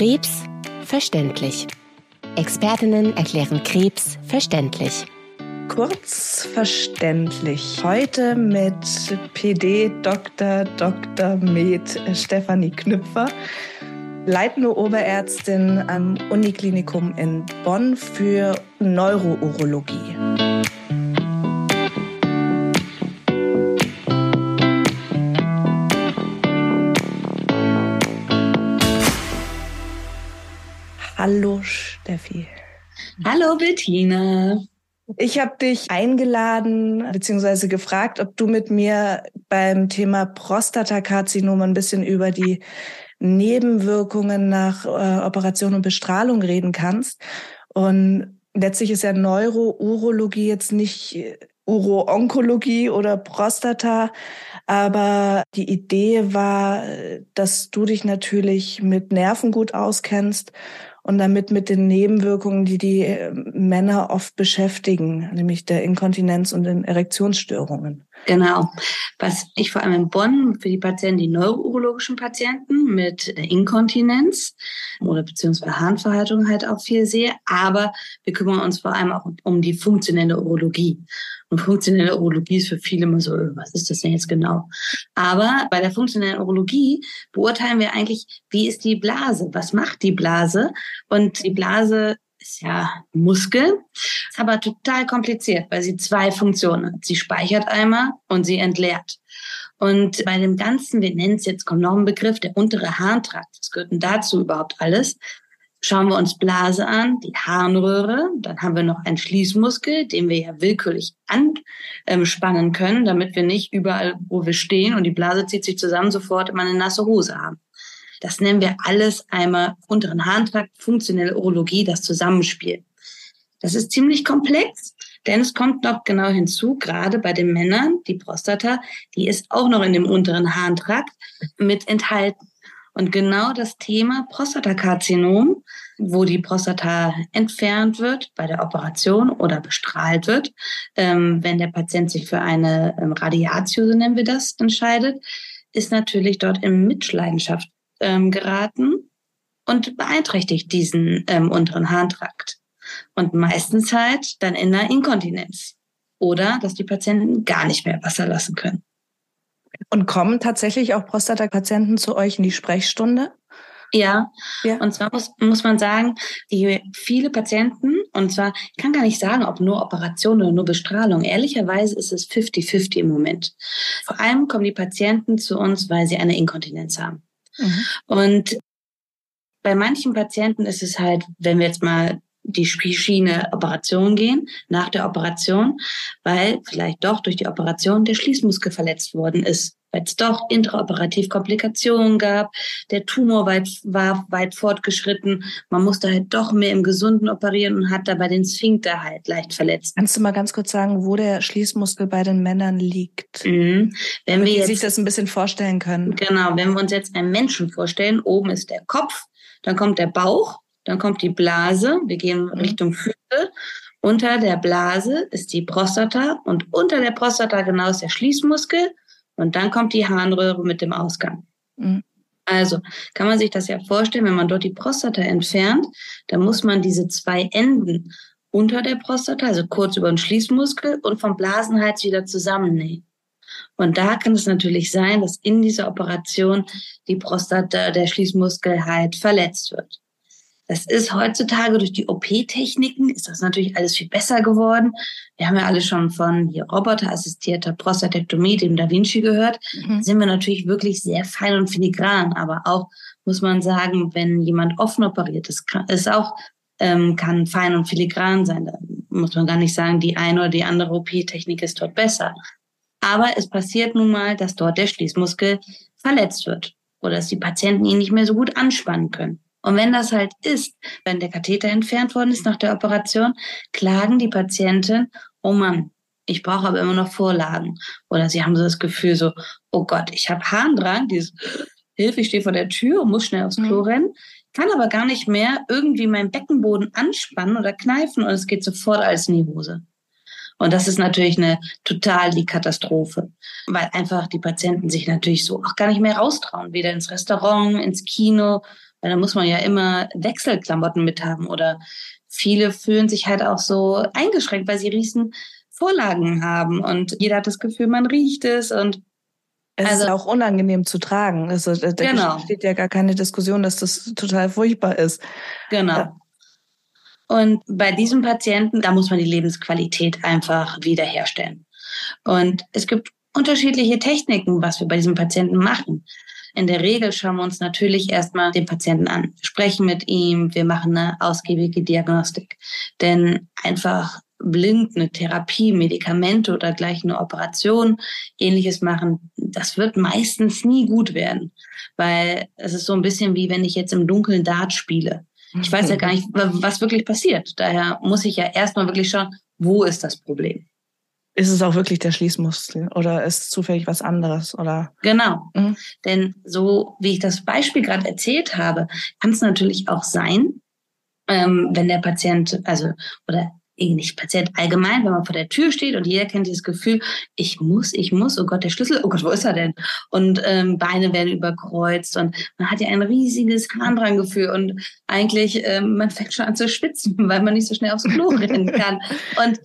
Krebs verständlich. Expertinnen erklären Krebs verständlich. Kurz verständlich. Heute mit PD Dr. Dr. Med Stefanie Knüpfer, leitende Oberärztin am Uniklinikum in Bonn für Neurourologie. Hallo Steffi. Hallo Bettina. Ich habe dich eingeladen bzw. gefragt, ob du mit mir beim Thema Prostatakarzinom ein bisschen über die Nebenwirkungen nach äh, Operation und Bestrahlung reden kannst. Und letztlich ist ja Neurourologie jetzt nicht Uro-Onkologie oder Prostata, aber die Idee war, dass du dich natürlich mit Nerven gut auskennst und damit mit den Nebenwirkungen, die die äh, Männer oft beschäftigen, nämlich der Inkontinenz und den Erektionsstörungen. Genau. Was ich vor allem in Bonn für die Patienten, die neurourologischen Patienten mit Inkontinenz oder beziehungsweise Harnverhaltung halt auch viel sehe. Aber wir kümmern uns vor allem auch um die funktionelle Urologie. Und funktionelle Urologie ist für viele immer so, was ist das denn jetzt genau? Aber bei der funktionellen Urologie beurteilen wir eigentlich, wie ist die Blase? Was macht die Blase? Und die Blase ist ja Muskel, ist aber total kompliziert, weil sie zwei Funktionen hat. Sie speichert einmal und sie entleert. Und bei dem Ganzen, wir nennen es jetzt, kommt noch ein Begriff, der untere Harntrakt, was gehört denn dazu überhaupt alles? Schauen wir uns Blase an, die Harnröhre, dann haben wir noch einen Schließmuskel, den wir ja willkürlich anspannen können, damit wir nicht überall, wo wir stehen und die Blase zieht sich zusammen, sofort immer eine nasse Hose haben. Das nennen wir alles einmal unteren Harntrakt, funktionelle Urologie, das Zusammenspiel. Das ist ziemlich komplex, denn es kommt noch genau hinzu, gerade bei den Männern, die Prostata, die ist auch noch in dem unteren Harntrakt mit enthalten. Und genau das Thema Prostatakarzinom, wo die Prostata entfernt wird bei der Operation oder bestrahlt wird, ähm, wenn der Patient sich für eine ähm, Radiatio, so nennen wir das, entscheidet, ist natürlich dort in Mitleidenschaft ähm, geraten und beeinträchtigt diesen ähm, unteren Harntrakt. Und meistens halt dann in einer Inkontinenz. Oder dass die Patienten gar nicht mehr Wasser lassen können. Und kommen tatsächlich auch Prostatapatienten zu euch in die Sprechstunde? Ja. ja, und zwar muss, muss man sagen, die viele Patienten, und zwar, ich kann gar nicht sagen, ob nur Operation oder nur Bestrahlung. Ehrlicherweise ist es 50-50 im Moment. Vor allem kommen die Patienten zu uns, weil sie eine Inkontinenz haben. Mhm. Und bei manchen Patienten ist es halt, wenn wir jetzt mal die Schiene Operation gehen, nach der Operation, weil vielleicht doch durch die Operation der Schließmuskel verletzt worden ist, weil es doch intraoperativ Komplikationen gab, der Tumor weit, war weit fortgeschritten, man musste halt doch mehr im Gesunden operieren und hat dabei den Sphinkter halt leicht verletzt. Kannst du mal ganz kurz sagen, wo der Schließmuskel bei den Männern liegt? Mhm. Wenn wir jetzt, sich das ein bisschen vorstellen können. Genau, wenn wir uns jetzt einen Menschen vorstellen, oben ist der Kopf, dann kommt der Bauch, dann kommt die Blase, wir gehen mhm. Richtung Füße. Unter der Blase ist die Prostata und unter der Prostata genau ist der Schließmuskel und dann kommt die Harnröhre mit dem Ausgang. Mhm. Also kann man sich das ja vorstellen, wenn man dort die Prostata entfernt, dann muss man diese zwei Enden unter der Prostata, also kurz über den Schließmuskel und vom Blasenhals wieder zusammennähen. Und da kann es natürlich sein, dass in dieser Operation die Prostata, der Schließmuskel halt verletzt wird. Das ist heutzutage durch die OP-Techniken ist das natürlich alles viel besser geworden. Wir haben ja alle schon von hier roboterassistierter Prostatektomie, dem Da Vinci gehört. Mhm. Da sind wir natürlich wirklich sehr fein und filigran. Aber auch muss man sagen, wenn jemand offen operiert ist, kann, ist auch ähm, kann fein und filigran sein. Da muss man gar nicht sagen, die eine oder die andere OP-Technik ist dort besser. Aber es passiert nun mal, dass dort der Schließmuskel verletzt wird oder dass die Patienten ihn nicht mehr so gut anspannen können. Und wenn das halt ist, wenn der Katheter entfernt worden ist nach der Operation, klagen die Patienten, oh Mann, ich brauche aber immer noch Vorlagen. Oder sie haben so das Gefühl so, oh Gott, ich habe Harndrang, dieses Hilfe, ich stehe vor der Tür und muss schnell aufs Klo mhm. rennen, kann aber gar nicht mehr irgendwie meinen Beckenboden anspannen oder kneifen und es geht sofort die Hose. Und das ist natürlich eine total die Katastrophe, weil einfach die Patienten sich natürlich so auch gar nicht mehr raustrauen, weder ins Restaurant, ins Kino Weil da muss man ja immer Wechselklamotten mit haben oder viele fühlen sich halt auch so eingeschränkt, weil sie riesen Vorlagen haben und jeder hat das Gefühl, man riecht es und es also, ist auch unangenehm zu tragen. Also da genau. steht ja gar keine Diskussion, dass das total furchtbar ist. Genau. Und bei diesem Patienten, da muss man die Lebensqualität einfach wiederherstellen. Und es gibt unterschiedliche Techniken, was wir bei diesem Patienten machen. In der Regel schauen wir uns natürlich erstmal den Patienten an. Sprechen mit ihm, wir machen eine ausgiebige Diagnostik. Denn einfach blind eine Therapie, Medikamente oder gleich eine Operation, ähnliches machen, das wird meistens nie gut werden. Weil es ist so ein bisschen wie wenn ich jetzt im Dunkeln Dart spiele. Ich weiß ja gar nicht, was wirklich passiert. Daher muss ich ja erstmal wirklich schauen, wo ist das Problem. Ist es auch wirklich der Schließmuskel oder ist zufällig was anderes oder? Genau. Mhm. Denn so wie ich das Beispiel gerade erzählt habe, kann es natürlich auch sein, ähm, wenn der Patient, also oder nicht Patient allgemein, wenn man vor der Tür steht und jeder kennt dieses Gefühl, ich muss, ich muss, oh Gott, der Schlüssel, oh Gott, wo ist er denn? Und ähm, Beine werden überkreuzt und man hat ja ein riesiges Harndranggefühl und eigentlich, ähm, man fängt schon an zu schwitzen, weil man nicht so schnell aufs Klo rennen kann. Und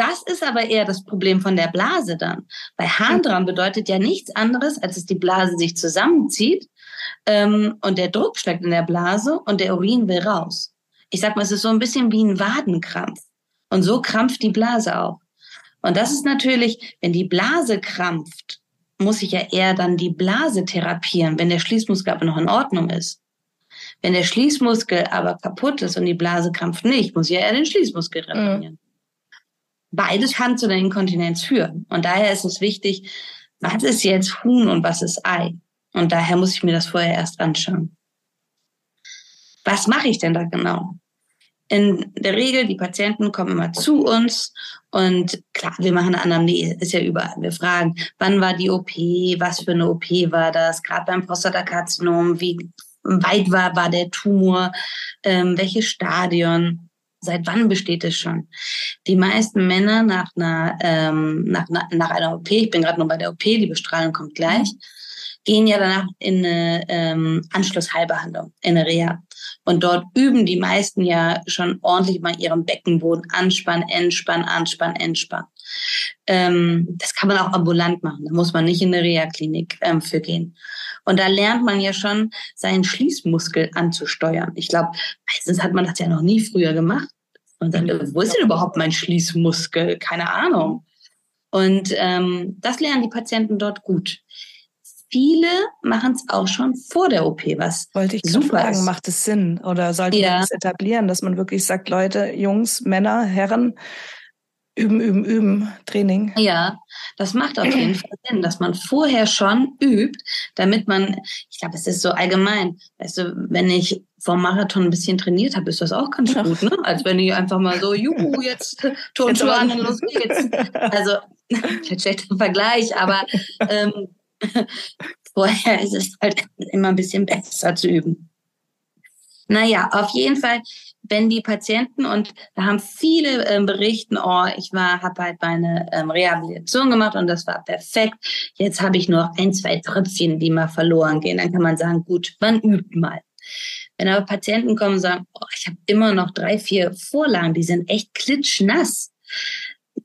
das ist aber eher das Problem von der Blase dann. Weil Harndrang bedeutet ja nichts anderes, als dass die Blase sich zusammenzieht ähm, und der Druck steigt in der Blase und der Urin will raus. Ich sag mal, es ist so ein bisschen wie ein Wadenkrampf. Und so krampft die Blase auch. Und das ist natürlich, wenn die Blase krampft, muss ich ja eher dann die Blase therapieren, wenn der Schließmuskel aber noch in Ordnung ist. Wenn der Schließmuskel aber kaputt ist und die Blase krampft nicht, muss ich ja eher den Schließmuskel reparieren. Mhm. Beides kann zu einer Inkontinenz führen. Und daher ist es wichtig, was ist jetzt Huhn und was ist Ei? Und daher muss ich mir das vorher erst anschauen. Was mache ich denn da genau? In der Regel, die Patienten kommen immer zu uns und klar, wir machen eine Anamnese, ist ja überall. Wir fragen, wann war die OP, was für eine OP war das, gerade beim Prostatakarzinom, wie weit war, war der Tumor, ähm, welches Stadion, seit wann besteht es schon? Die meisten Männer nach einer, ähm, nach, nach einer OP, ich bin gerade noch bei der OP, die Bestrahlung kommt gleich, gehen ja danach in eine ähm, Anschlussheilbehandlung, in eine Reha. Und dort üben die meisten ja schon ordentlich mal ihren Beckenboden anspannen, entspannen, anspannen, entspannen. Ähm, das kann man auch ambulant machen. Da muss man nicht in eine Reha-Klinik ähm, für gehen. Und da lernt man ja schon, seinen Schließmuskel anzusteuern. Ich glaube, meistens hat man das ja noch nie früher gemacht. Und dann, wo ist denn überhaupt mein Schließmuskel? Keine Ahnung. Und ähm, das lernen die Patienten dort gut viele machen es auch schon vor der OP, was Wollte ich super fragen, ist. macht es Sinn oder sollte ja. man das etablieren, dass man wirklich sagt, Leute, Jungs, Männer, Herren, üben, üben, üben, Training? Ja, das macht auf jeden Fall Sinn, dass man vorher schon übt, damit man, ich glaube, es ist so allgemein, weißt du, wenn ich vom Marathon ein bisschen trainiert habe, ist das auch ganz ja. gut, ne? Als wenn ich einfach mal so, juhu, jetzt Turnschuhe an und los geht's. Also, schlechter Vergleich, aber ähm, Vorher ist es halt immer ein bisschen besser zu üben. Naja, auf jeden Fall, wenn die Patienten und da haben viele ähm, berichten, oh, ich war, habe halt meine ähm, Rehabilitation gemacht und das war perfekt. Jetzt habe ich nur ein, zwei Tröpfchen, die mal verloren gehen. Dann kann man sagen, gut, man übt mal. Wenn aber Patienten kommen und sagen, oh, ich habe immer noch drei, vier Vorlagen, die sind echt klitschnass,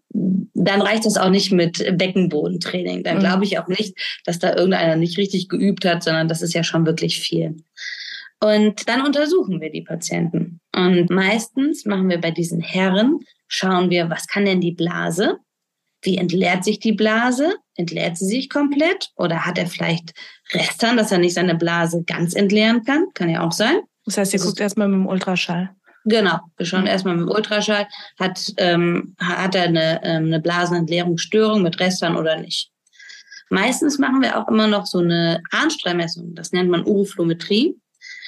dann reicht es auch nicht mit Beckenbodentraining. Dann mhm. glaube ich auch nicht, dass da irgendeiner nicht richtig geübt hat, sondern das ist ja schon wirklich viel. Und dann untersuchen wir die Patienten. Und meistens machen wir bei diesen Herren, schauen wir, was kann denn die Blase? Wie entleert sich die Blase? Entleert sie sich komplett? Oder hat er vielleicht Restern, dass er nicht seine Blase ganz entleeren kann? Kann ja auch sein. Das heißt, ihr guckt erstmal mit dem Ultraschall. Genau, wir schauen erstmal mit dem Ultraschall, hat, ähm, hat er eine, ähm, eine Blasenentleerungsstörung mit Restern oder nicht. Meistens machen wir auch immer noch so eine Harnstrahlmessung, das nennt man Uroflometrie.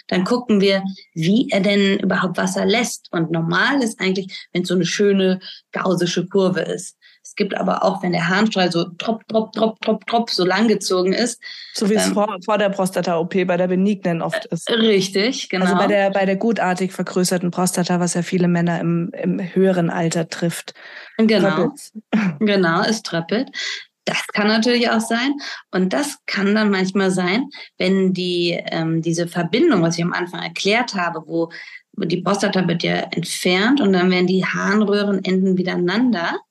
Dann gucken wir, wie er denn überhaupt Wasser lässt. Und normal ist eigentlich, wenn es so eine schöne gausische Kurve ist. Es gibt aber auch, wenn der Harnstrahl so trop, trop, trop, trop, trop so lang gezogen ist. So wie es ähm, vor, vor der Prostata-OP bei der benignen oft ist. Richtig, genau. Also bei der, bei der gutartig vergrößerten Prostata, was ja viele Männer im, im höheren Alter trifft. Genau. Tröppelt. Genau, es tröppelt. Das kann natürlich auch sein. Und das kann dann manchmal sein, wenn die, ähm, diese Verbindung, was ich am Anfang erklärt habe, wo die Prostata wird ja entfernt und dann werden die Harnröhrenenden wieder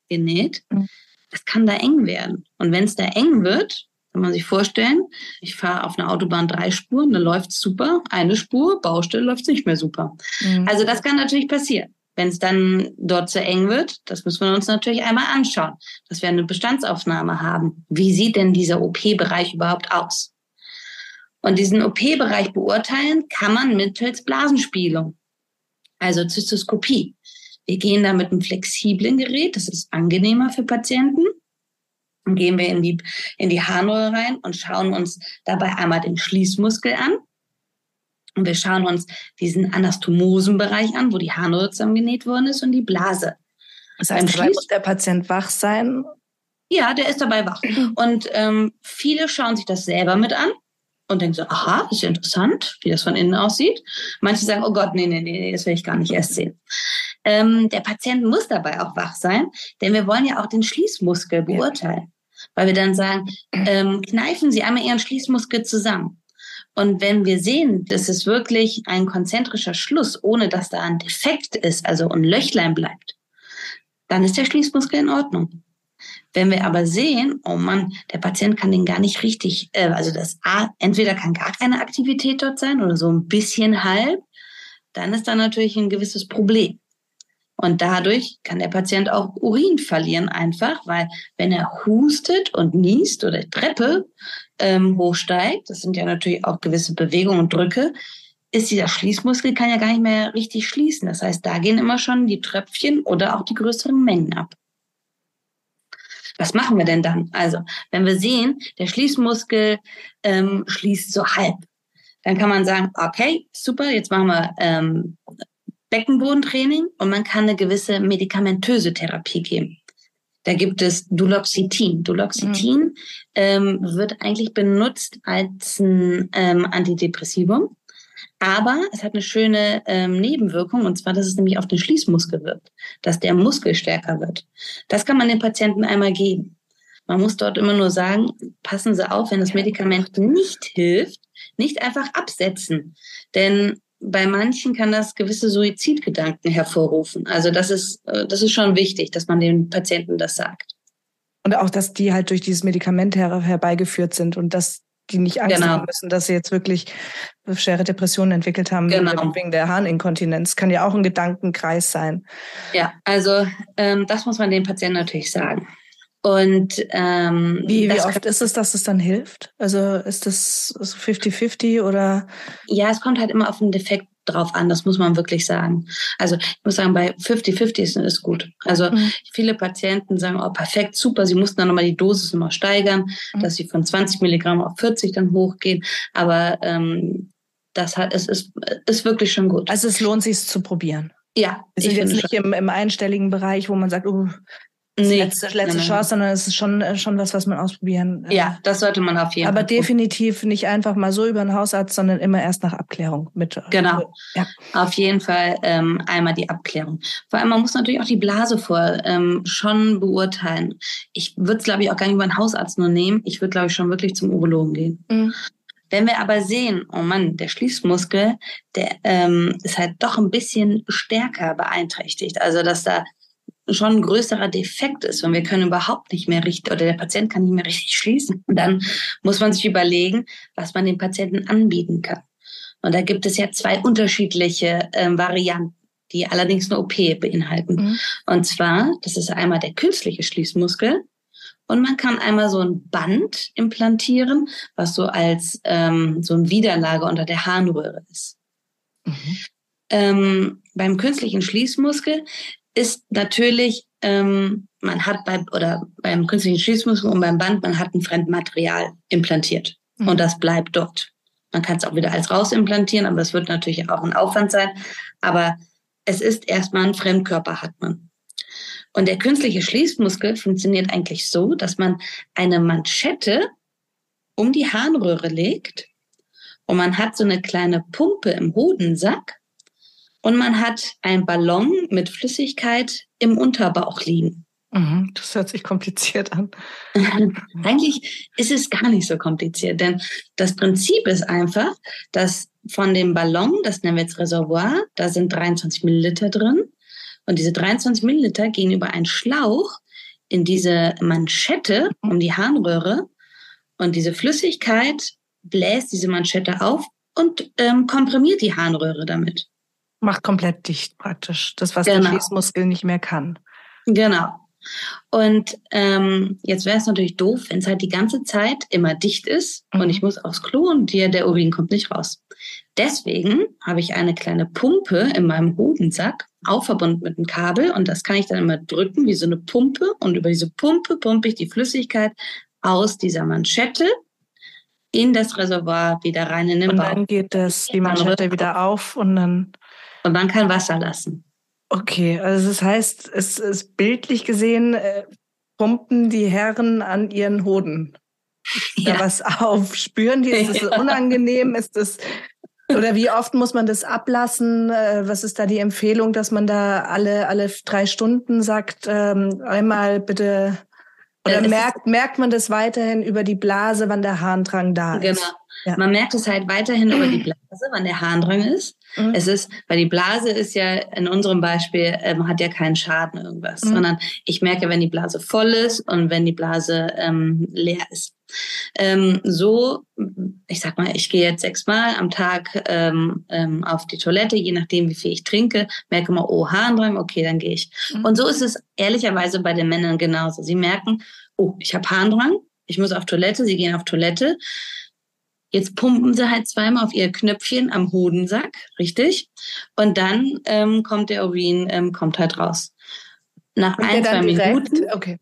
genäht. Mhm. Das kann da eng werden. Und wenn es da eng wird, kann man sich vorstellen, ich fahre auf einer Autobahn drei Spuren, da läuft super. Eine Spur, Baustelle läuft nicht mehr super. Mhm. Also das kann natürlich passieren. Wenn es dann dort zu eng wird, das müssen wir uns natürlich einmal anschauen, dass wir eine Bestandsaufnahme haben. Wie sieht denn dieser OP-Bereich überhaupt aus? Und diesen OP-Bereich beurteilen kann man mittels Blasenspielung, also Zystoskopie. Wir gehen da mit einem flexiblen Gerät, das ist angenehmer für Patienten. Dann gehen wir in die, in die Harnröhre rein und schauen uns dabei einmal den Schließmuskel an und wir schauen uns diesen Anastomosenbereich an, wo die Harnröhre zusammengenäht worden ist und die Blase. Das heißt, dabei muss der Patient wach sein? Ja, der ist dabei wach. Und ähm, viele schauen sich das selber mit an und denken so, aha, ist ja interessant, wie das von innen aussieht. Manche sagen, oh Gott, nee, nee, nee, das will ich gar nicht erst sehen. Ähm, der Patient muss dabei auch wach sein, denn wir wollen ja auch den Schließmuskel beurteilen. Weil wir dann sagen, ähm, kneifen Sie einmal Ihren Schließmuskel zusammen. Und wenn wir sehen, das ist wirklich ein konzentrischer Schluss, ohne dass da ein Defekt ist, also ein Löchlein bleibt, dann ist der Schließmuskel in Ordnung. Wenn wir aber sehen, oh Mann, der Patient kann den gar nicht richtig, äh, also das A, entweder kann gar keine Aktivität dort sein oder so ein bisschen halb, dann ist da natürlich ein gewisses Problem. Und dadurch kann der Patient auch Urin verlieren einfach, weil wenn er hustet und niest oder Treppe ähm, hochsteigt, das sind ja natürlich auch gewisse Bewegungen und Drücke, ist dieser Schließmuskel kann ja gar nicht mehr richtig schließen. Das heißt, da gehen immer schon die Tröpfchen oder auch die größeren Mengen ab. Was machen wir denn dann? Also, wenn wir sehen, der Schließmuskel ähm, schließt so halb, dann kann man sagen, okay, super, jetzt machen wir ähm, Beckenbodentraining und man kann eine gewisse medikamentöse Therapie geben. Da gibt es Duloxetin. Duloxetin mhm. ähm, wird eigentlich benutzt als ein ähm, Antidepressivum. Aber es hat eine schöne ähm, Nebenwirkung, und zwar, dass es nämlich auf den Schließmuskel wirkt, dass der Muskel stärker wird. Das kann man den Patienten einmal geben. Man muss dort immer nur sagen, passen Sie auf, wenn das Medikament nicht hilft, nicht einfach absetzen. Denn bei manchen kann das gewisse Suizidgedanken hervorrufen. Also das ist, äh, das ist schon wichtig, dass man den Patienten das sagt. Und auch, dass die halt durch dieses Medikament her herbeigeführt sind und dass die nicht Angst genau. haben müssen, dass sie jetzt wirklich schwere Depressionen entwickelt haben genau. wegen der Harninkontinenz. Kann ja auch ein Gedankenkreis sein. Ja, also ähm, das muss man den Patienten natürlich sagen. Und ähm, wie, wie oft ist es, dass es dann hilft? Also ist das 50-50 oder? Ja, es kommt halt immer auf den Defekt drauf an, das muss man wirklich sagen. Also ich muss sagen, bei 50-50 ist, ist gut. Also mhm. viele Patienten sagen, oh perfekt, super, sie mussten dann nochmal die Dosis nochmal steigern, mhm. dass sie von 20 Milligramm auf 40 dann hochgehen. Aber ähm, das hat, es ist, ist wirklich schon gut. Also es lohnt sich es zu probieren. Ja. Es ist jetzt nicht im, im einstelligen Bereich, wo man sagt, oh, nee, letzte, letzte Chance, sondern es ist schon, äh, schon was, was man ausprobieren. Äh, ja, das sollte man auf jeden Fall. Aber definitiv nicht einfach mal so über einen Hausarzt, sondern immer erst nach Abklärung mit. Äh, genau. Ja. Auf jeden Fall ähm, einmal die Abklärung. Vor allem, man muss natürlich auch die Blase vor ähm, schon beurteilen. Ich würde es, glaube ich, auch gar nicht über einen Hausarzt nur nehmen. Ich würde, glaube ich, schon wirklich zum Urologen gehen. Mhm. Wenn wir aber sehen, oh Mann, der Schließmuskel, der ähm, ist halt doch ein bisschen stärker beeinträchtigt. Also dass da schon ein größerer Defekt ist und wir können überhaupt nicht mehr richtig oder der Patient kann nicht mehr richtig schließen, und dann muss man sich überlegen, was man dem Patienten anbieten kann. Und da gibt es ja zwei unterschiedliche ähm, Varianten, die allerdings eine OP beinhalten. Mhm. Und zwar, das ist einmal der künstliche Schließmuskel und man kann einmal so ein Band implantieren, was so als ähm, so ein Widerlage unter der Harnröhre ist. Mhm. Ähm, beim künstlichen Schließmuskel ist natürlich, ähm, man hat bei, oder beim künstlichen Schließmuskel und beim Band, man hat ein Fremdmaterial implantiert. Mhm. Und das bleibt dort. Man kann es auch wieder als rausimplantieren, aber das wird natürlich auch ein Aufwand sein. Aber es ist erstmal ein Fremdkörper hat man. Und der künstliche Schließmuskel funktioniert eigentlich so, dass man eine Manschette um die Harnröhre legt und man hat so eine kleine Pumpe im Hodensack und man hat einen Ballon mit Flüssigkeit im Unterbauch liegen. Mhm, das hört sich kompliziert an. Eigentlich ist es gar nicht so kompliziert, denn das Prinzip ist einfach, dass von dem Ballon, das nennen wir jetzt Reservoir, da sind 23 Milliliter drin. Und diese 23 Milliliter gehen über einen Schlauch in diese Manschette um die Harnröhre. Und diese Flüssigkeit bläst diese Manschette auf und ähm, komprimiert die Harnröhre damit. Macht komplett dicht praktisch. Das, was genau. der Schließmuskel nicht mehr kann. Genau. Und ähm, jetzt wäre es natürlich doof, wenn es halt die ganze Zeit immer dicht ist mhm. und ich muss aufs Klo und dir, der Urin kommt nicht raus. Deswegen habe ich eine kleine Pumpe in meinem Hodensack, auch verbunden mit einem Kabel und das kann ich dann immer drücken wie so eine Pumpe und über diese Pumpe pumpe ich die Flüssigkeit aus dieser Manschette in das Reservoir wieder rein in den Bauch. Und dann geht das, die Manschette wieder auf und dann... Und man kann Wasser lassen. Okay, also das heißt, es ist bildlich gesehen, äh, pumpen die Herren an ihren Hoden ja. da was auf? Spüren die, ist es ja. unangenehm? Ist es oder wie oft muss man das ablassen? Äh, was ist da die Empfehlung, dass man da alle alle drei Stunden sagt, ähm, einmal bitte oder äh, merkt merkt man das weiterhin über die Blase, wann der Harndrang da ist? Genau. Ja. Man merkt es halt weiterhin über die Blase, wann der Harndrang ist. Mhm. Es ist, weil die Blase ist ja in unserem Beispiel, ähm, hat ja keinen Schaden irgendwas, mhm. sondern ich merke, wenn die Blase voll ist und wenn die Blase ähm, leer ist. Ähm, so, ich sag mal, ich gehe jetzt sechsmal am Tag ähm, ähm, auf die Toilette, je nachdem, wie viel ich trinke, merke mal, oh, Harndrang, okay, dann gehe ich. Mhm. Und so ist es ehrlicherweise bei den Männern genauso. Sie merken, oh, ich habe Harndrang, ich muss auf Toilette, sie gehen auf Toilette. Jetzt pumpen sie halt zweimal auf ihr Knöpfchen am Hodensack, richtig? Und dann ähm, kommt der Urin, ähm, kommt halt raus. Nach ein, zwei direkt? Minuten, okay.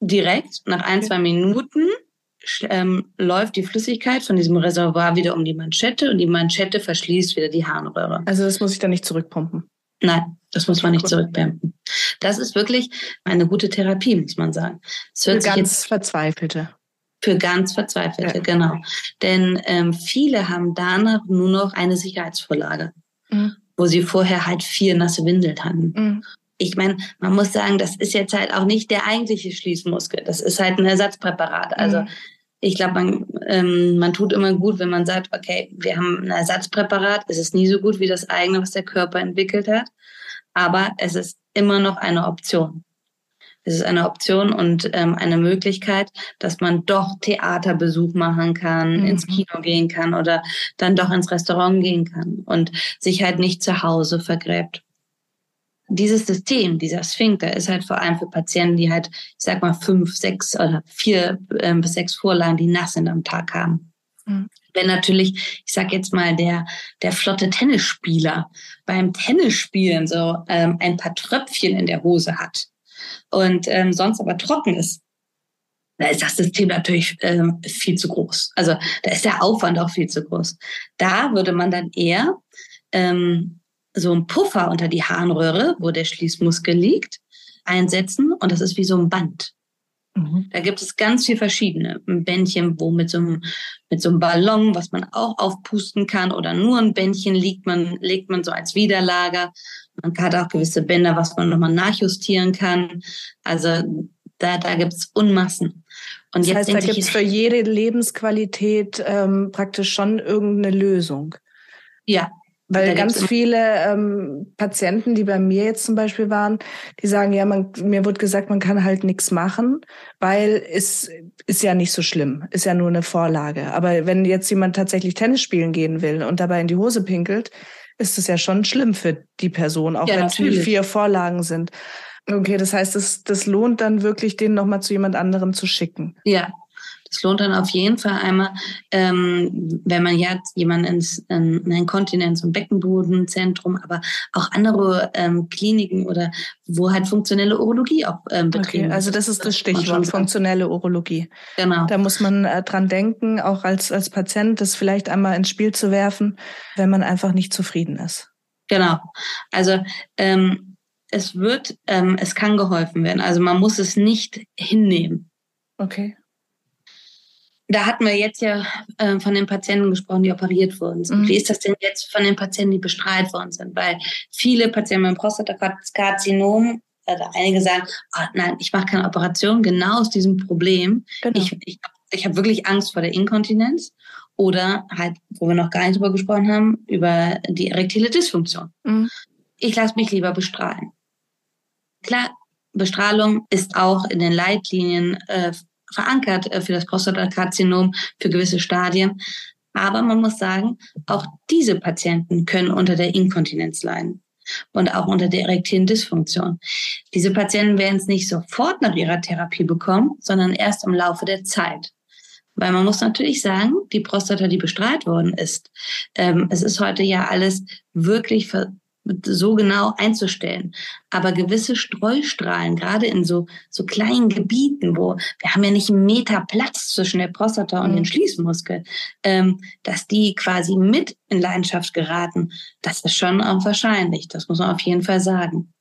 direkt, nach ein, zwei Minuten ähm, läuft die Flüssigkeit von diesem Reservoir wieder um die Manschette und die Manschette verschließt wieder die Harnröhre. Also das muss ich dann nicht zurückpumpen? Nein, das muss man nicht zurückpumpen. Das ist wirklich eine gute Therapie, muss man sagen. Für ganz Verzweifelte. Für ganz Verzweifelte, ja. genau. Denn ähm, viele haben danach nur noch eine Sicherheitsvorlage, mhm. wo sie vorher halt vier nasse Windeln hatten. Mhm. Ich meine, man muss sagen, das ist jetzt halt auch nicht der eigentliche Schließmuskel. Das ist halt ein Ersatzpräparat. Also mhm. ich glaube, man, ähm, man tut immer gut, wenn man sagt, okay, wir haben ein Ersatzpräparat. Es ist nie so gut wie das eigene, was der Körper entwickelt hat. Aber es ist immer noch eine Option es ist eine Option und ähm, eine Möglichkeit, dass man doch Theaterbesuch machen kann, mhm. ins Kino gehen kann oder dann doch ins Restaurant gehen kann und sich halt nicht zu Hause vergräbt. Dieses System, dieser Sphinkter, ist halt vor allem für Patienten, die halt, ich sag mal, fünf, sechs oder vier ähm, bis sechs Vorlagen, die nass sind am Tag haben. Mhm. Wenn natürlich, ich sag jetzt mal, der, der flotte Tennisspieler beim Tennisspielen so ähm, ein paar Tröpfchen in der Hose hat, und ähm, sonst aber trocken ist, da ist das System natürlich ähm, viel zu groß. Also da ist der Aufwand auch viel zu groß. Da würde man dann eher ähm, so einen Puffer unter die Harnröhre, wo der Schließmuskel liegt, einsetzen und das ist wie so ein Band. Mhm. Da gibt es ganz viel verschiedene. Ein Bändchen, wo mit so, einem, mit so einem Ballon, was man auch aufpusten kann, oder nur ein Bändchen legt man, legt man so als Widerlager. Man hat auch gewisse Bänder, was man nochmal nachjustieren kann. Also da, da gibt es Unmassen. Und das jetzt heißt, da gibt es für jede Lebensqualität ähm, praktisch schon irgendeine Lösung. Ja, weil ganz viele ähm, Patienten, die bei mir jetzt zum Beispiel waren, die sagen, ja, man, mir wird gesagt, man kann halt nichts machen, weil es ist ja nicht so schlimm, ist ja nur eine Vorlage. Aber wenn jetzt jemand tatsächlich Tennis spielen gehen will und dabei in die Hose pinkelt, ist es ja schon schlimm für die Person, auch ja, wenn es vier Vorlagen sind. Okay, das heißt, das, das lohnt dann wirklich, den nochmal zu jemand anderem zu schicken. Ja, das lohnt dann auf jeden Fall einmal, ähm, wenn man jetzt jemanden ins in ein Kontinenz- und Beckenbodenzentrum, aber auch andere ähm, Kliniken oder wo halt funktionelle Urologie auch ähm, betrieben okay, Also das ist das Stichwort, funktionelle Urologie. Genau. Da muss man äh, dran denken, auch als, als Patient, das vielleicht einmal ins Spiel zu werfen, wenn man einfach nicht zufrieden ist. Genau. Also ähm, es wird, ähm, es kann geholfen werden. Also man muss es nicht hinnehmen. Okay da hatten wir jetzt ja äh, von den Patienten gesprochen, die operiert worden sind. Mhm. Wie ist das denn jetzt von den Patienten, die bestrahlt worden sind? Weil viele Patienten mit Prostatakarzinom äh, einige sagen, oh, nein, ich mache keine Operation, genau aus diesem Problem. Genau. Ich, ich, ich habe wirklich Angst vor der Inkontinenz oder halt, wo wir noch gar nicht drüber gesprochen haben, über die erektile Dysfunktion. Mhm. Ich lasse mich lieber bestrahlen. Klar, Bestrahlung ist auch in den Leitlinien äh, verankert äh, für das Prostatakarzinom für gewisse Stadien. Aber man muss sagen, auch diese Patienten können unter der Inkontinenz leiden und auch unter der erektilen Dysfunktion. Diese Patienten werden es nicht sofort nach ihrer Therapie bekommen, sondern erst im Laufe der Zeit. Weil man muss natürlich sagen, die Prostata, die bestrahlt worden ist, ähm, es ist heute ja alles wirklich so genau einzustellen. Aber gewisse Streustrahlen, gerade in so, so kleinen Gebieten, wo wir haben ja nicht einen Meter Platz zwischen der Prostata und mhm. dem Schließmuskel, ähm, dass die quasi mit in Leidenschaft geraten, das ist schon auch wahrscheinlich. Das muss man auf jeden Fall sagen.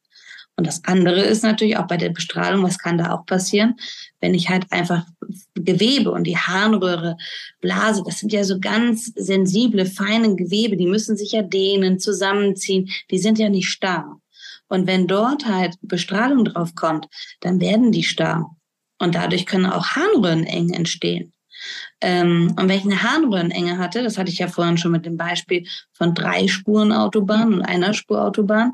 Und das andere ist natürlich auch bei der Bestrahlung, was kann da auch passieren, wenn ich halt einfach Gewebe und die Harnröhre, Blase, das sind ja so ganz sensible, feine Gewebe, die müssen sich ja dehnen, zusammenziehen, die sind ja nicht starr. Und wenn dort halt Bestrahlung drauf kommt, dann werden die starr. Und dadurch können auch Harnröhrenengen entstehen. Ähm, und wenn ich eine Harnröhrenenge hatte, das hatte ich ja vorhin schon mit dem Beispiel von drei Spuren Autobahn und einer Spur Autobahn,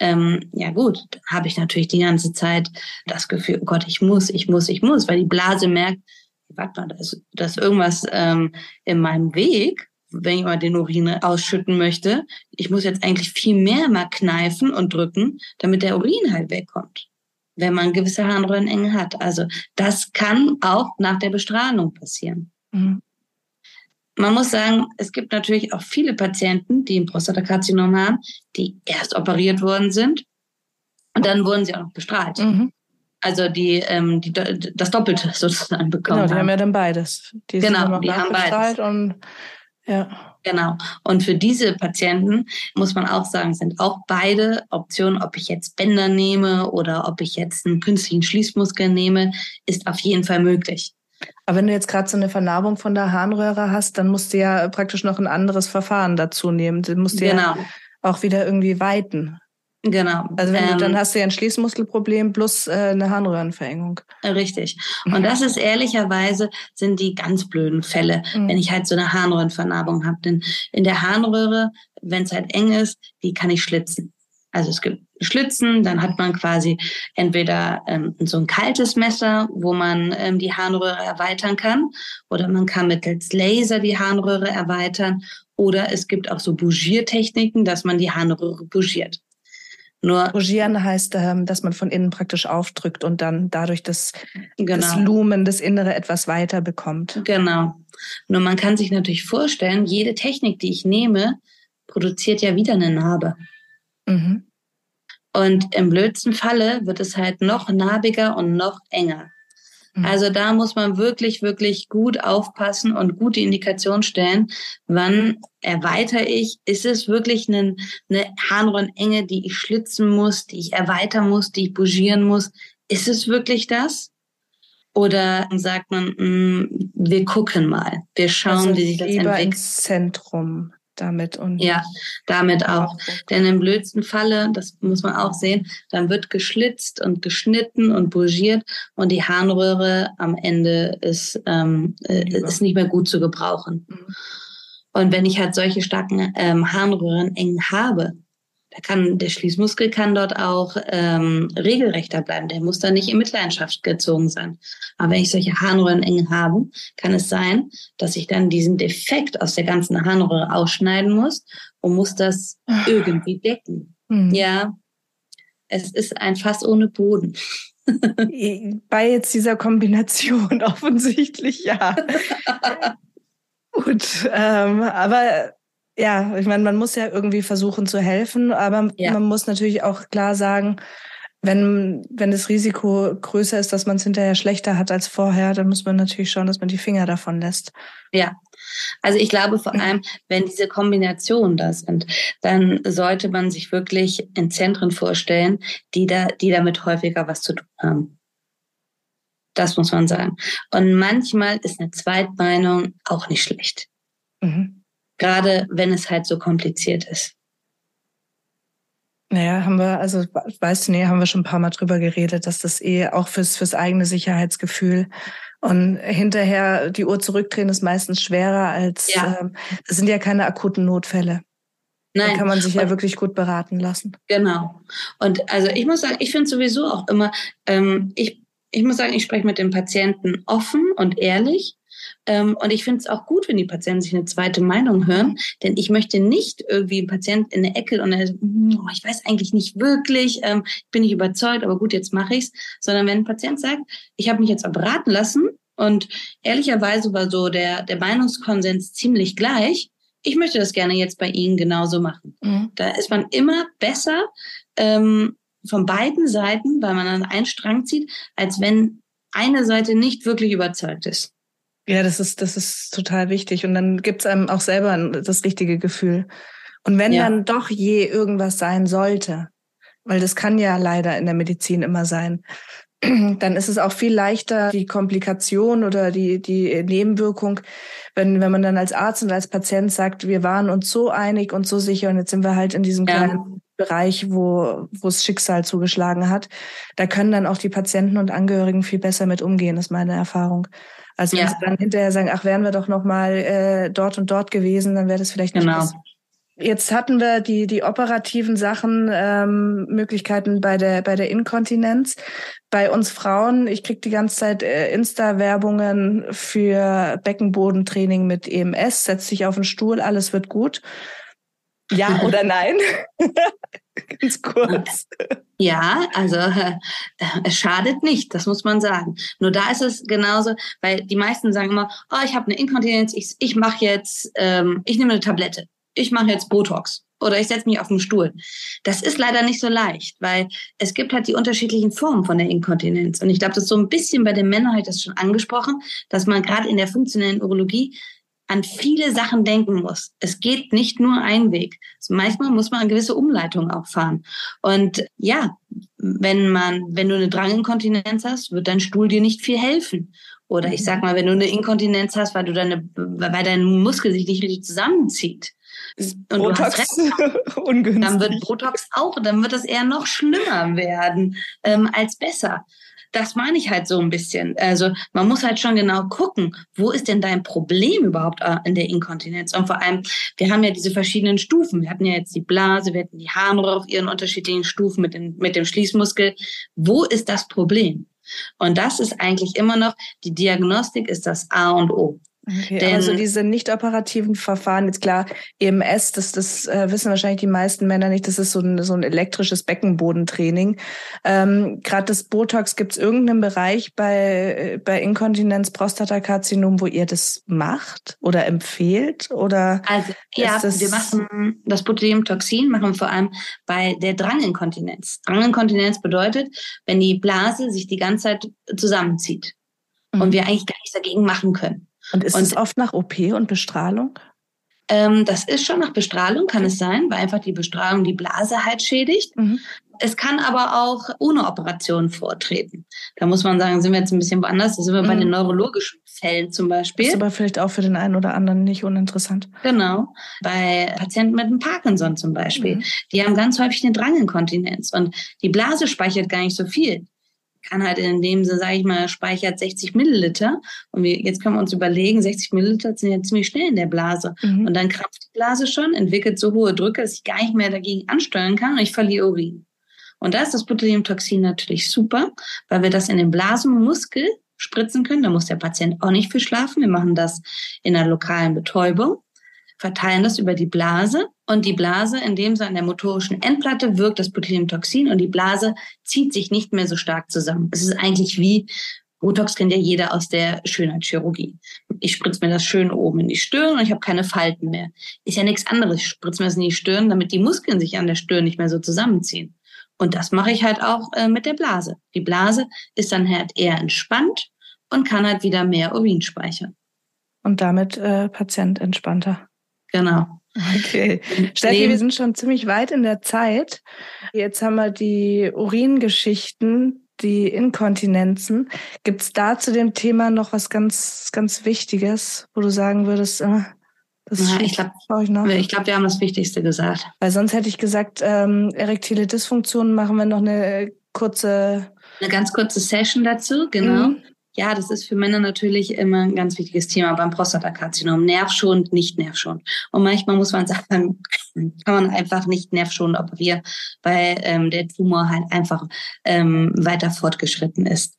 ähm, ja gut, habe ich natürlich die ganze Zeit das Gefühl, oh Gott, ich muss, ich muss, ich muss, weil die Blase merkt, warte mal, da ist, da ist irgendwas ähm, in meinem Weg, wenn ich mal den Urin ausschütten möchte. Ich muss jetzt eigentlich viel mehr mal kneifen und drücken, damit der Urin halt wegkommt wenn man gewisse Harnröhrenenge hat. Also das kann auch nach der Bestrahlung passieren. Mhm. Man muss sagen, es gibt natürlich auch viele Patienten, die ein Prostatakarzinom haben, die erst operiert worden sind und dann wurden sie auch noch bestrahlt. Mhm. Also die, ähm, die das Doppelte sozusagen bekommen. Genau, die haben, haben ja dann beides. Die genau, die haben beides. Und, ja. Genau. Und für diese Patienten muss man auch sagen, sind auch beide Optionen, ob ich jetzt Bänder nehme oder ob ich jetzt einen künstlichen Schließmuskel nehme, ist auf jeden Fall möglich. Aber wenn du jetzt gerade so eine Vernarbung von der Harnröhre hast, dann musst du ja praktisch noch ein anderes Verfahren dazu nehmen. Du musst genau. ja auch wieder irgendwie weiten. Genau. Also wenn ähm, du, dann ähm, hast du ja ein Schließmuskelproblem plus äh, eine Harnröhrenverengung. Richtig. Und das ist ehrlicherweise sind die ganz blöden Fälle, mhm. wenn ich halt so eine Harnröhrenvernarbung habe. Denn in der Harnröhre, wenn es halt eng ist, die kann ich schlitzen. Also es gibt Schlitzen, dann hat man quasi entweder ähm, so ein kaltes Messer, wo man ähm, die Harnröhre erweitern kann, oder man kann mittels Laser die Harnröhre erweitern, oder es gibt auch so Bougiertechniken, dass man die Harnröhre bougiert. Nur Bougieren heißt, ähm, dass man von innen praktisch aufdrückt und dann dadurch das, genau. das Lumen, das Innere etwas weiter bekommt. Genau. Nur man kann sich natürlich vorstellen, jede Technik, die ich nehme, produziert ja wieder eine Narbe. Mhm. Und im blödsten Falle wird es halt noch narbiger und noch enger. Mhm. Also da muss man wirklich, wirklich gut aufpassen und gute Indikation stellen, wann erweitere ich, ist es wirklich eine, eine Harnröhrenenge, die ich schlitzen muss, die ich erweitern muss, die ich bougieren muss. Ist es wirklich das? Oder sagt man, mh, mm, wir gucken mal, wir schauen, also wie sich das entwickelt. Ins Zentrum damit und ja, damit auch. Denn im blödsten Falle, das muss man auch sehen, dann wird geschlitzt und geschnitten und bourgiert und die Harnröhre am Ende ist, ähm, äh, ist nicht mehr gut zu gebrauchen. Mhm. Und wenn ich halt solche starken ähm, Harnröhren eng habe, da kann, der Schließmuskel kann dort auch ähm, regelrechter bleiben. Der muss da nicht in Mitleidenschaft gezogen sein. Aber wenn ich solche Harnröhrenengen habe, kann es sein, dass ich dann diesen Defekt aus der ganzen Harnröhre ausschneiden muss und muss das irgendwie decken. Mhm. Ja, es ist ein Fass ohne Boden. Bei jetzt dieser Kombination offensichtlich ja. Gut, ähm, aber ja, ich meine, man muss ja irgendwie versuchen zu helfen, aber ja. man muss natürlich auch klar sagen, wenn, wenn das Risiko größer ist, dass man es hinterher schlechter hat als vorher, dann muss man natürlich schauen, dass man die Finger davon lässt. Ja, also ich glaube vor allem, wenn diese Kombinationen da sind, dann sollte man sich wirklich in Zentren vorstellen, die da, die damit häufiger was zu tun haben. Das muss man sagen. Und manchmal ist eine Zweitmeinung auch nicht schlecht. Mhm. Gerade wenn es halt so kompliziert ist. Naja, haben wir, also weißt du, nee, haben wir schon ein paar Mal drüber geredet, dass das eh auch fürs, fürs eigene Sicherheitsgefühl und hinterher die Uhr zurückdrehen ist meistens schwerer als, ja. ähm, das sind ja keine akuten Notfälle. Nein. Da kann man sich ja und, wirklich gut beraten lassen. Genau. Und also ich muss sagen, ich finde sowieso auch immer, ähm, ich, ich muss sagen, ich spreche mit den Patienten offen und ehrlich. Ähm, und ich finde es auch gut, wenn die Patienten sich eine zweite Meinung hören, denn ich möchte nicht irgendwie einen Patient in der Ecke und er so, oh, ich weiß eigentlich nicht wirklich, ähm, bin ich überzeugt, aber gut, jetzt mache ich's, sondern wenn ein Patient sagt, ich habe mich jetzt beraten lassen und ehrlicherweise war so der, der Meinungskonsens ziemlich gleich, ich möchte das gerne jetzt bei Ihnen genauso machen. Mhm. Da ist man immer besser ähm, von beiden Seiten, weil man an einen Strang zieht, als wenn eine Seite nicht wirklich überzeugt ist. Ja, das ist, das ist total wichtig. Und dann gibt's einem auch selber das richtige Gefühl. Und wenn ja. dann doch je irgendwas sein sollte, weil das kann ja leider in der Medizin immer sein, dann ist es auch viel leichter, die Komplikation oder die, die Nebenwirkung, wenn, wenn man dann als Arzt und als Patient sagt, wir waren uns so einig und so sicher und jetzt sind wir halt in diesem ja. kleinen Bereich, wo, wo es Schicksal zugeschlagen hat, da können dann auch die Patienten und Angehörigen viel besser mit umgehen, ist meine Erfahrung. Also wenn ja. sie dann hinterher sagen, ach, wären wir doch noch mal äh, dort und dort gewesen, dann wäre das vielleicht nicht genau. Jetzt hatten wir die, die operativen Sachen, ähm, Möglichkeiten bei der, bei der Inkontinenz. Bei uns Frauen, ich krieg die ganze Zeit äh, Insta-Werbungen für Beckenbodentraining mit EMS, setz dich auf den Stuhl, alles wird gut. Ja oder nein? Ganz kurz. Ja, also äh, es schadet nicht, das muss man sagen. Nur da ist es genauso, weil die meisten sagen immer, oh, ich habe eine Inkontinenz, ich, ich mache jetzt, ähm, ich nehme eine Tablette ich mache jetzt Botox oder ich setze mich auf den Stuhl. Das ist leider nicht so leicht, weil es gibt halt die unterschiedlichen Formen von der Inkontinenz. Und ich glaube, das ist so ein bisschen bei den Männern, habe ich das schon angesprochen, dass man gerade in der funktionellen Urologie an viele Sachen denken muss. Es geht nicht nur ein Weg. Also manchmal muss man eine gewisse Umleitung auch fahren. Und ja, wenn man, wenn du eine Dranginkontinenz hast, wird dein Stuhl dir nicht viel helfen. Oder ich sag mal, wenn du eine Inkontinenz hast, weil du deine, weil dein Muskel sich nicht richtig zusammenzieht, und Botox recht, ungünstig. Dann wird Botox auch, dann wird es eher noch schlimmer werden ähm, als besser. Das meine ich halt so ein bisschen. Also man muss halt schon genau gucken, wo ist denn dein Problem überhaupt äh, in der Inkontinenz? Und vor allem, wir haben ja diese verschiedenen Stufen. Wir hatten ja jetzt die Blase, wir hatten die Harnröhre auf ihren unterschiedlichen Stufen mit, den, mit dem Schließmuskel. Wo ist das Problem? Und das ist eigentlich immer noch, die Diagnostik ist das A und O. Okay, Denn, also diese nicht operativen Verfahren, jetzt klar, EMS, das, das äh, wissen wahrscheinlich die meisten Männer nicht, das ist so ein, so ein elektrisches Beckenbodentraining. Ähm, Gerade das Botox, gibt es irgendeinen Bereich bei, bei Inkontinenz, Prostatakarzinom, wo ihr das macht oder empfehlt? Oder also ja, wir machen das Botulinumtoxin machen wir vor allem bei der Dranginkontinenz. Dranginkontinenz bedeutet, wenn die Blase sich die ganze Zeit zusammenzieht mhm. und wir eigentlich gar nichts dagegen machen können. Und ist und, es oft nach OP und Bestrahlung? Ähm, das ist schon nach Bestrahlung, kann es sein, weil einfach die Bestrahlung die Blase halt schädigt. Mhm. Es kann aber auch ohne Operation vortreten. Da muss man sagen, sind wir jetzt ein bisschen woanders. Da sind wir mhm. bei den neurologischen Fällen zum Beispiel. Ist aber vielleicht auch für den einen oder anderen nicht uninteressant. Genau. Bei Patienten mit einem Parkinson zum Beispiel. Mhm. Die haben ganz häufig eine Dranginkontinenz und die Blase speichert gar nicht so viel kann halt in dem Sinne, sage ich mal, speichert 60 Milliliter. Und wir, jetzt können wir uns überlegen, 60 Milliliter sind ja ziemlich schnell in der Blase. Mhm. Und dann krampft die Blase schon, entwickelt so hohe Drücke, dass ich gar nicht mehr dagegen ansteuern kann und ich verliere Urin. Und da ist das Botulinumtoxin natürlich super, weil wir das in den Blasenmuskel spritzen können. Da muss der Patient auch nicht viel schlafen. Wir machen das in einer lokalen Betäubung verteilen das über die Blase und die Blase, indem sie an der motorischen Endplatte wirkt, das Botulinumtoxin und die Blase zieht sich nicht mehr so stark zusammen. Es ist eigentlich wie Botox kennt ja jeder aus der Schönheitschirurgie. Ich spritze mir das schön oben in die Stirn und ich habe keine Falten mehr. Ist ja nichts anderes. Ich spritze mir das in die Stirn, damit die Muskeln sich an der Stirn nicht mehr so zusammenziehen. Und das mache ich halt auch äh, mit der Blase. Die Blase ist dann halt eher entspannt und kann halt wieder mehr Urin speichern. Und damit äh, Patient entspannter. Genau. Okay. Steffi, wir sind schon ziemlich weit in der Zeit. Jetzt haben wir die Uringeschichten, die Inkontinenzen. Gibt es da zu dem Thema noch was ganz, ganz Wichtiges, wo du sagen würdest, äh, Das ja, ich glaube, ich glaube, wir haben das Wichtigste gesagt. Weil sonst hätte ich gesagt, ähm, erektile Dysfunktion machen wir noch eine kurze. Eine ganz kurze Session dazu, genau. Mhm. Ja, das ist für Männer natürlich immer ein ganz wichtiges Thema beim Prostatakarzinom. Nervschonend, nicht nervschonend. Und manchmal muss man sagen, kann man einfach nicht nervschonend operieren, weil ähm, der Tumor halt einfach ähm, weiter fortgeschritten ist.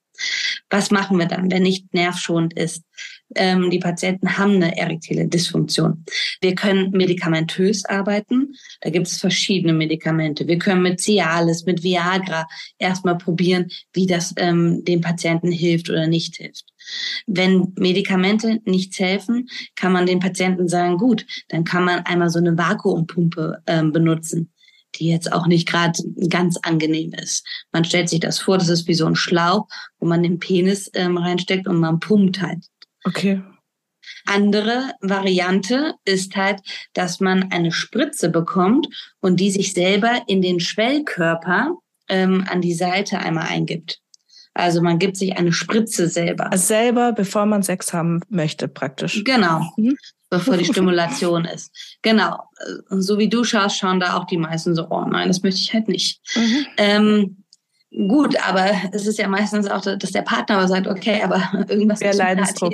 Was machen wir dann, wenn nicht nervschonend ist? Ähm, die Patienten haben eine erektile Dysfunktion. Wir können medikamentös arbeiten. Da gibt es verschiedene Medikamente. Wir können mit Cialis, mit Viagra erstmal probieren, wie das ähm, dem Patienten hilft oder nicht hilft. Wenn Medikamente nichts helfen, kann man den Patienten sagen, gut, dann kann man einmal so eine Vakuumpumpe ähm, benutzen die jetzt auch nicht gerade ganz angenehm ist. Man stellt sich das vor, das ist wie so ein Schlauch, wo man den Penis ähm, reinsteckt und man pumpt halt. Okay. Andere Variante ist halt, dass man eine Spritze bekommt und die sich selber in den Schwellkörper ähm, an die Seite einmal eingibt. Also man gibt sich eine Spritze selber. Also selber, bevor man Sex haben möchte, praktisch. Genau. Mhm bevor die Stimulation ist. Genau. So wie du schaust, schauen da auch die meisten so, oh nein, das möchte ich halt nicht. Mhm. Ähm, gut, aber es ist ja meistens auch, dass der Partner aber sagt, okay, aber irgendwas der Leidensdruck.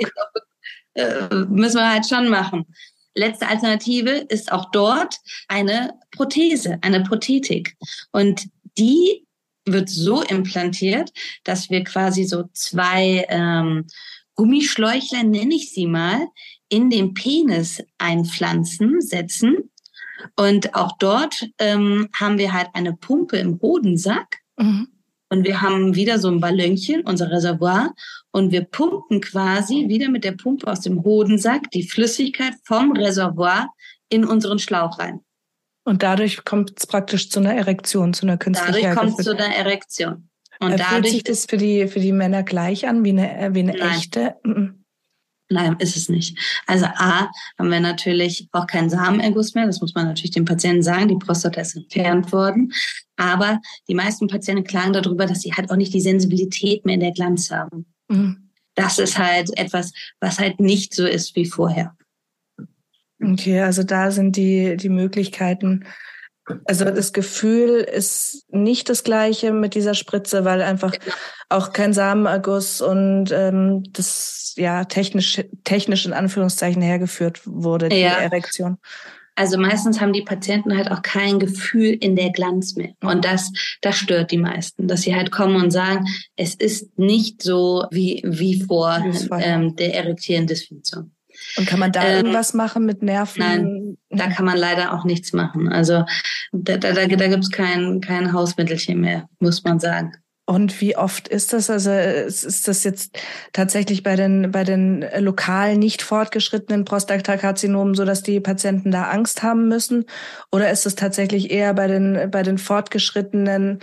Äh, müssen wir halt schon machen. Letzte Alternative ist auch dort eine Prothese, eine Prothetik. Und die wird so implantiert, dass wir quasi so zwei ähm, Gummischläuchler, nenne ich sie mal, in den Penis einpflanzen, setzen. Und auch dort ähm, haben wir halt eine Pumpe im Hodensack. Mhm. Und wir haben wieder so ein Ballönchen, unser Reservoir. Und wir pumpen quasi wieder mit der Pumpe aus dem Hodensack die Flüssigkeit vom Reservoir in unseren Schlauch rein. Und dadurch kommt es praktisch zu einer Erektion, zu einer künstlichen Dadurch kommt es zu einer Erektion. Und Fühlt dadurch sich das für die, für die Männer gleich an, wie eine, wie eine echte? Nein, ist es nicht. Also A, haben wir natürlich auch keinen Samenerguss mehr. Das muss man natürlich dem Patienten sagen. Die Prostata ist entfernt worden. Aber die meisten Patienten klagen darüber, dass sie halt auch nicht die Sensibilität mehr in der Glanz haben. Mhm. Das ist halt etwas, was halt nicht so ist wie vorher. Okay, also da sind die, die Möglichkeiten also das Gefühl ist nicht das gleiche mit dieser Spritze, weil einfach auch kein Samenerguss und ähm, das ja technisch technisch in Anführungszeichen hergeführt wurde, die ja. Erektion. Also meistens haben die Patienten halt auch kein Gefühl in der Glanz mehr. Und das, das stört die meisten, dass sie halt kommen und sagen, es ist nicht so wie, wie vor ähm, der erektieren Dysfunktion. Und kann man da ähm, irgendwas machen mit Nerven? Nein, da kann man leider auch nichts machen. Also da, da, da, da gibt es kein, kein Hausmittelchen mehr, muss man sagen. Und wie oft ist das? Also ist das jetzt tatsächlich bei den, bei den lokal nicht fortgeschrittenen Prostatakarzinomen so, dass die Patienten da Angst haben müssen? Oder ist es tatsächlich eher bei den, bei den fortgeschrittenen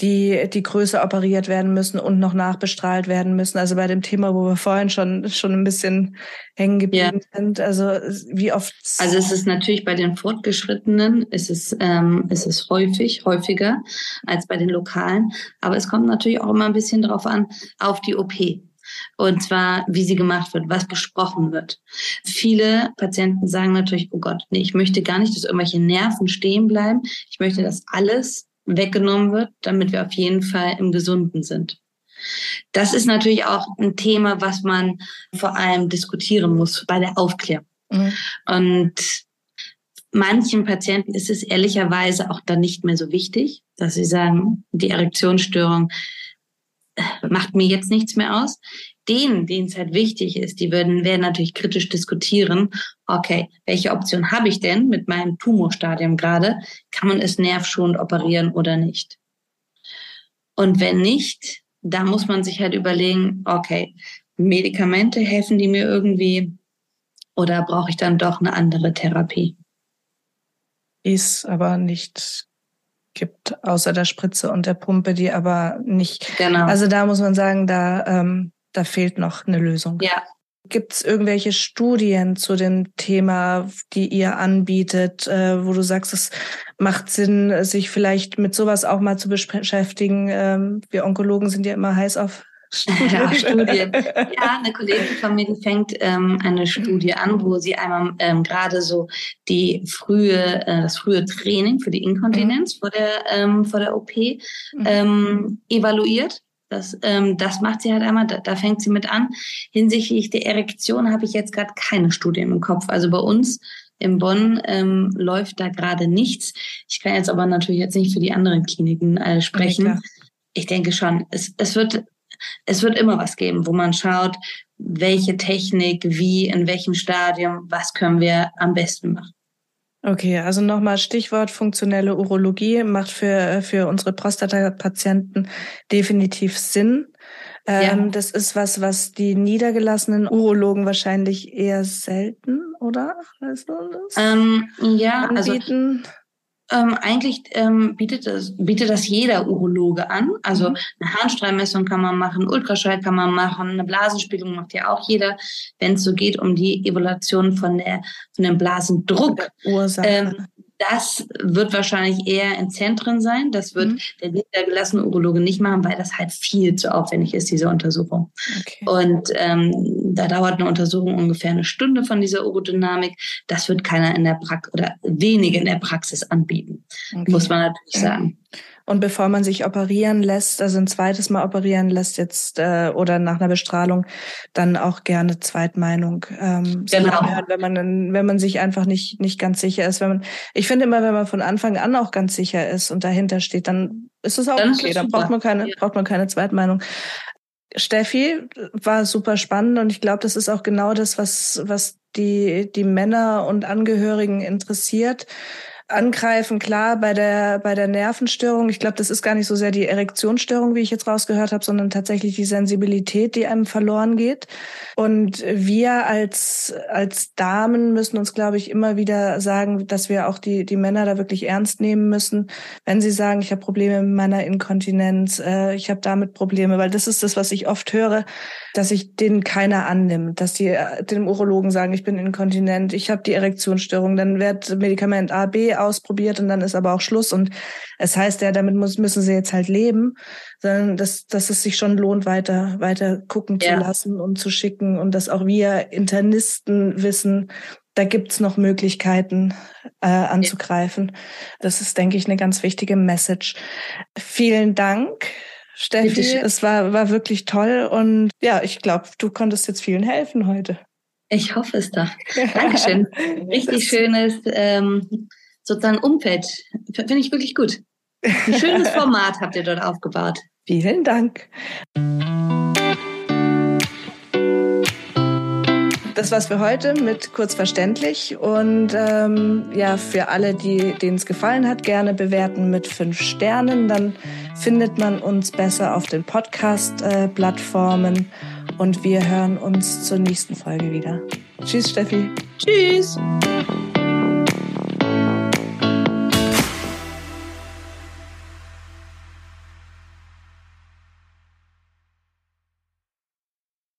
die, die größer operiert werden müssen und noch nachbestrahlt werden müssen. Also bei dem Thema, wo wir vorhin schon, schon ein bisschen hängen geblieben ja. sind. Also wie oft? Also es ist natürlich bei den Fortgeschrittenen, ist es, ähm, ist es häufig, häufiger als bei den Lokalen. Aber es kommt natürlich auch immer ein bisschen drauf an, auf die OP. Und zwar, wie sie gemacht wird, was besprochen wird. Viele Patienten sagen natürlich, oh Gott, nee, ich möchte gar nicht, dass irgendwelche Nerven stehen bleiben. Ich möchte, dass alles weggenommen wird, damit wir auf jeden Fall im Gesunden sind. Das ist natürlich auch ein Thema, was man vor allem diskutieren muss bei der Aufklärung. Mhm. Und manchen Patienten ist es ehrlicherweise auch dann nicht mehr so wichtig, dass sie sagen, die Erektionsstörung macht mir jetzt nichts mehr aus denen, denen es halt wichtig ist, die würden, werden natürlich kritisch diskutieren, okay, welche Option habe ich denn mit meinem Tumorstadium gerade? Kann man es nervschonend operieren oder nicht? Und wenn nicht, da muss man sich halt überlegen, okay, Medikamente helfen die mir irgendwie oder brauche ich dann doch eine andere Therapie? Ist aber nicht gibt, außer der Spritze und der Pumpe, die aber nicht. Genau. Also da muss man sagen, da ähm, da fehlt noch eine Lösung. Ja. Gibt es irgendwelche Studien zu dem Thema, die ihr anbietet, äh, wo du sagst, es macht Sinn, sich vielleicht mit sowas auch mal zu beschäftigen? Ähm, wir Onkologen sind ja immer heiß auf Ja, Studie. Ja, eine Kollegin von mir, die fängt ähm, eine Studie an, wo sie einmal ähm, gerade so die frühe, äh, das frühe Training für die Inkontinenz mhm. vor der ähm, vor der OP mhm. ähm, evaluiert. Das, ähm, das macht sie halt einmal, da, da fängt sie mit an. Hinsichtlich der Erektion habe ich jetzt gerade keine Studien im Kopf. Also bei uns in Bonn ähm, läuft da gerade nichts. Ich kann jetzt aber natürlich jetzt nicht für die anderen Kliniken äh, sprechen. Ja, ich denke schon, es, es wird es wird immer was geben, wo man schaut, welche Technik, wie, in welchem Stadium, was können wir am besten machen. Okay, also nochmal Stichwort funktionelle Urologie macht für, für unsere Prostata-Patienten definitiv Sinn. Ähm, ja. Das ist was, was die niedergelassenen Urologen wahrscheinlich eher selten, oder? Weißt du das? Ähm, ja, also anbieten? also ähm, eigentlich ähm, bietet, das, bietet das jeder Urologe an. Also mhm. eine Harnstrahlmessung kann man machen, Ultraschall kann man machen, eine Blasenspiegelung macht ja auch jeder, wenn es so geht um die Evaluation von der von dem Blasendruck. Ursache. Ähm, das wird wahrscheinlich eher in Zentren sein. Das wird mhm. der niedergelassene Urologe nicht machen, weil das halt viel zu aufwendig ist, diese Untersuchung. Okay. Und ähm, da dauert eine Untersuchung ungefähr eine Stunde von dieser Urodynamik. Das wird keiner in der Praxis oder wenige in der Praxis anbieten, okay. muss man natürlich sagen. Und bevor man sich operieren lässt, also ein zweites Mal operieren lässt jetzt äh, oder nach einer Bestrahlung, dann auch gerne Zweitmeinung. Ähm, genau. wenn man wenn man sich einfach nicht nicht ganz sicher ist. Wenn man, ich finde immer, wenn man von Anfang an auch ganz sicher ist und dahinter steht, dann ist es auch dann okay. Dann braucht man keine ja. braucht man keine Zweitmeinung. Steffi war super spannend und ich glaube, das ist auch genau das, was was die die Männer und Angehörigen interessiert angreifen, klar, bei der, bei der Nervenstörung. Ich glaube, das ist gar nicht so sehr die Erektionsstörung, wie ich jetzt rausgehört habe, sondern tatsächlich die Sensibilität, die einem verloren geht. Und wir als, als Damen müssen uns, glaube ich, immer wieder sagen, dass wir auch die, die Männer da wirklich ernst nehmen müssen, wenn sie sagen, ich habe Probleme mit meiner Inkontinenz, äh, ich habe damit Probleme, weil das ist das, was ich oft höre, dass sich denen keiner annimmt, dass die äh, dem Urologen sagen, ich bin inkontinent, ich habe die Erektionsstörung, dann wird Medikament A, B ausprobiert und dann ist aber auch Schluss. Und es heißt ja, damit muss, müssen sie jetzt halt leben, sondern dass, dass es sich schon lohnt, weiter, weiter gucken ja. zu lassen und zu schicken und dass auch wir Internisten wissen, da gibt's noch Möglichkeiten äh, anzugreifen. Das ist, denke ich, eine ganz wichtige Message. Vielen Dank. Steffi, es war, war wirklich toll und ja, ich glaube, du konntest jetzt vielen helfen heute. Ich hoffe es doch. Dankeschön. Richtig schönes ähm, sozusagen Umfeld. Finde ich wirklich gut. Ein schönes Format habt ihr dort aufgebaut. Vielen Dank. Das war's für heute mit Kurzverständlich. Und ähm, ja, für alle, die denen es gefallen hat, gerne bewerten mit fünf Sternen. Dann findet man uns besser auf den Podcast-Plattformen. Äh, und wir hören uns zur nächsten Folge wieder. Tschüss, Steffi. Tschüss.